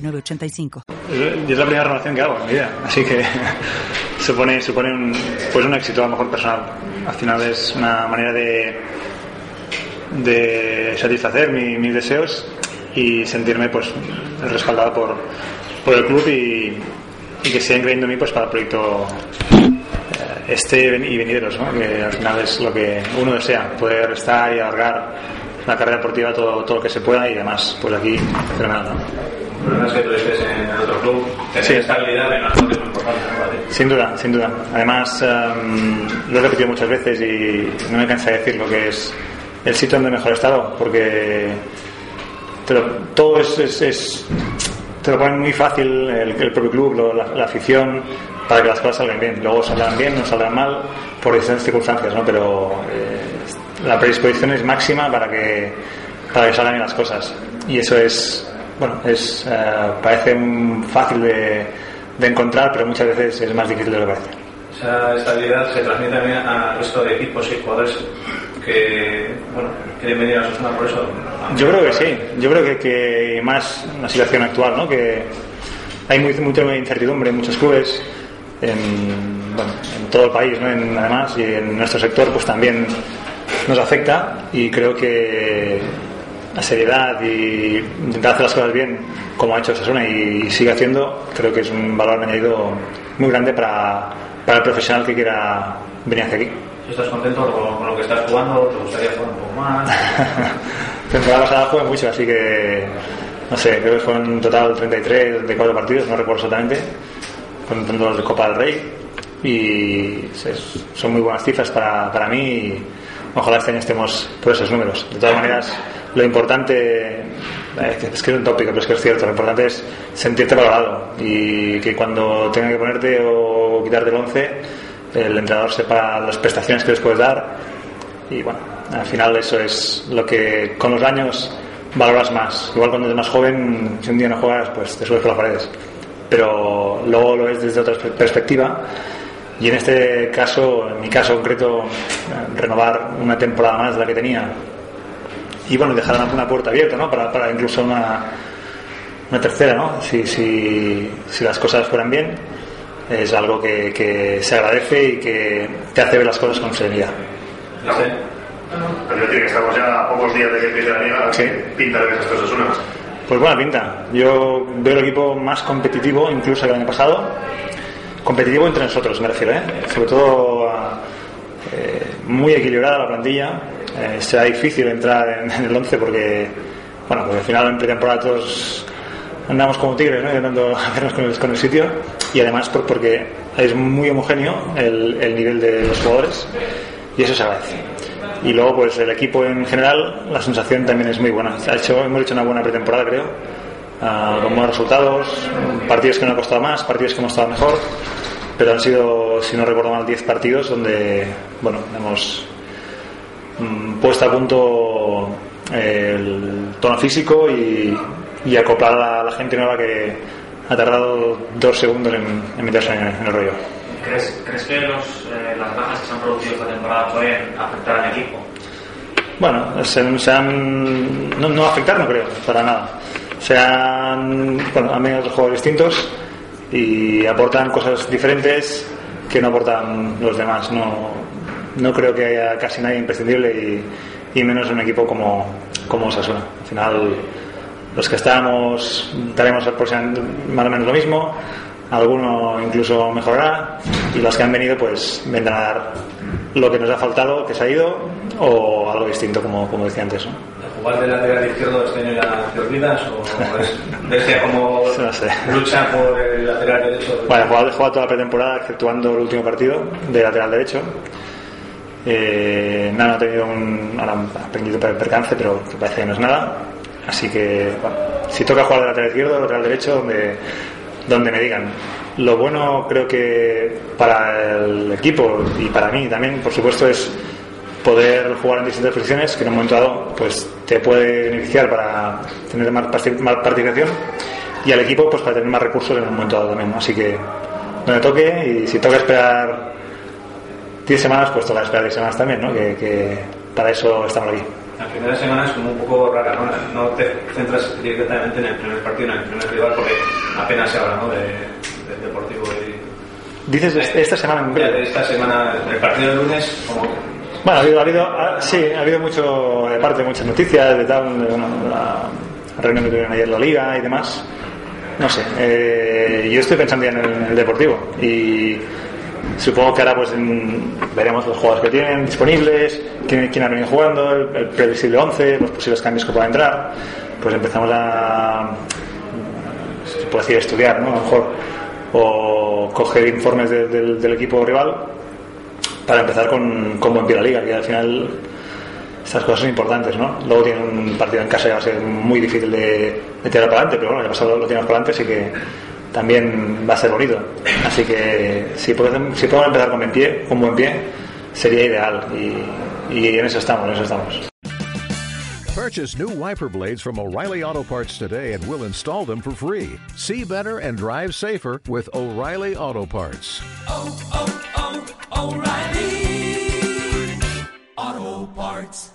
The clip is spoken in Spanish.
985. Y es la primera renovación que hago en mi vida, así que supone, supone un, pues un éxito a lo mejor personal. Al final es una manera de, satisfacer mis deseos y sentirme pues respaldado por, por el club y, que sigan creyendo en mí pues para el proyecto eh, este y venideros, ¿no? que al final es lo que uno desea, poder estar y alargar la carrera deportiva todo, todo lo que se pueda y además pues aquí fenomenal. ¿no? Es que tú estés en otro club, tener sí. estabilidad en es muy importante. Sin duda, sin duda. Además, um, lo he repetido muchas veces y no me cansa de decir lo que es el sitio donde mejor he estado, porque te lo, todo es, es, es, te lo ponen muy fácil el, el propio club, lo, la, la, afición, para que las cosas salgan bien. Luego saldrán bien, no saldrán mal, por distintas circunstancias, ¿no? Pero eh, la predisposición es máxima para que, para que salgan bien las cosas. Y eso es bueno, es, eh, parece fácil de, de, encontrar, pero muchas veces es más difícil de lo que parece. Esa estabilidad se transmite también al resto de equipos y jugadores que bueno, quieren venir a Osasuna por eso. Yo creo que sí, yo creo que, que más la situación actual, ¿no? que hay muy, mucha incertidumbre en muchos clubes, en, bueno, en todo el país, ¿no? en, además, y en nuestro sector pues también nos afecta y creo que la seriedad y intentar hacer las cosas bien como ha hecho Sasuna y sigue haciendo, creo que es un valor añadido muy grande para, para el profesional que quiera venir hacia aquí. ¿Estás contento con, con, lo que estás jugando? ¿Te gustaría jugar un poco más? temporada pasada jugué mucho, así que no sé, creo que fueron en total 33, 34 partidos, no recuerdo exactamente, con los de Copa del Rey y son muy buenas cifras para, para mí y ojalá este año estemos por esos números. De todas maneras, lo importante es que es un tópico, pero es que es cierto, lo importante es sentirte valorado y que cuando tenga que ponerte o quitarte el 11, el entrenador sepa las prestaciones que les puedes dar y bueno, al final eso es lo que con los años valoras más. Igual cuando eres más joven, si un día no juegas, pues te subes por las paredes. Pero luego lo ves desde otra perspectiva y en este caso, en mi caso concreto, renovar una temporada más de la que tenía y bueno, dejar una puerta abierta, ¿no? Para, para incluso una, una tercera, ¿no? Si, si, si, las cosas fueran bien, es algo que, que, se agradece y que te hace ver las cosas con serenidad. No. Pero decir que estamos ya a pocos días de que empiece la liga, sí. pinta de que esas cosas unas. Pues buena pinta. Yo veo el equipo más competitivo incluso que el año pasado. Competitivo entre nosotros, me refiero, ¿eh? Sobre todo eh, muy equilibrada la plantilla eh, será difícil entrar en, el 11 porque, bueno, porque al final en pretemporada todos andamos como tigres, ¿no? hacernos con el, sitio y además por, porque es muy homogéneo el, el, nivel de los jugadores y eso se agradece. Y luego, pues el equipo en general, la sensación también es muy buena. Ha hecho, hemos hecho una buena pretemporada, creo, uh, con buenos resultados, partidos que no ha costado más, partidos que hemos estado mejor, pero han sido, si no recuerdo mal, 10 partidos donde, bueno, hemos puesta a punto el tono físico y, y acoplar a la gente nueva que ha tardado dos segundos en, en meterse en, en, el rollo. ¿Crees, ¿crees que los, eh, las bajas que se han producido esta temporada pueden afectar al equipo? Bueno, se, se han, no, no, afectar no creo, para nada. Se han, bueno, han venido otros jugadores distintos y aportan cosas diferentes que no aportan los demás. No, no creo que haya casi nadie imprescindible y, y menos en un equipo como, como Sasuna. Al final, los que estamos daremos más o menos lo mismo, alguno incluso mejorará y los que han venido pues vendrán a dar lo que nos ha faltado, que se ha ido, o algo distinto, como, como decía antes. ¿no? ¿Jugar de lateral izquierdo este año ya te olvidas o es, desea como no sé. lucha por el lateral derecho? Bueno, he jugado toda la pretemporada, exceptuando el último partido de lateral derecho eh, nada, ha tenido un, ahora pequeñito percance, pero que parece que no es nada. Así que, bueno, si toca jugar de lateral izquierdo, lateral derecho, donde, donde me digan. Lo bueno creo que para el equipo y para mí también, por supuesto, es poder jugar en distintas posiciones que en un momento dado pues te puede beneficiar para tener más participación y al equipo pues para tener más recursos en un momento dado también así que donde toque y si toca esperar 10 semanas pues toca esperar 10 semanas también ¿no? que, para eso estamos aquí la primera semana es como un poco rara, ¿no? No te centras directamente en el primer partido, en el primer rival, porque apenas se habla, ¿no? De, Deportivo y... Dices esta semana en De esta semana, el partido de lunes, como bueno, ha habido, ha habido ah, sí, ha habido mucho, de parte, muchas noticias de tal, de, la reunión que tuvieron ayer la liga y demás. No sé, eh, yo estoy pensando ya en el, deportivo y supongo que ahora pues veremos los jugadores que tienen disponibles, quién, quién ha venido jugando, el, previsible 11, los posibles cambios que puedan entrar. Pues empezamos a, se puede estudiar, ¿no? A lo mejor, o coger informes del equipo rival para empezar con, buen pie la liga, que al final estas cosas son importantes, ¿no? Luego tiene un partido en casa que va a ser muy difícil de, meter para adelante, pero bueno, ya pasado lo tenemos para adelante, así que también va a ser bonito. Así que si podemos, si podemos empezar con buen pie, con buen pie, sería ideal y, y en eso estamos, en eso estamos. Purchase new wiper blades from O'Reilly Auto Parts today and we'll install them for free. See better and drive safer with O'Reilly Auto Parts. Oh, oh, oh, O'Reilly Auto Parts.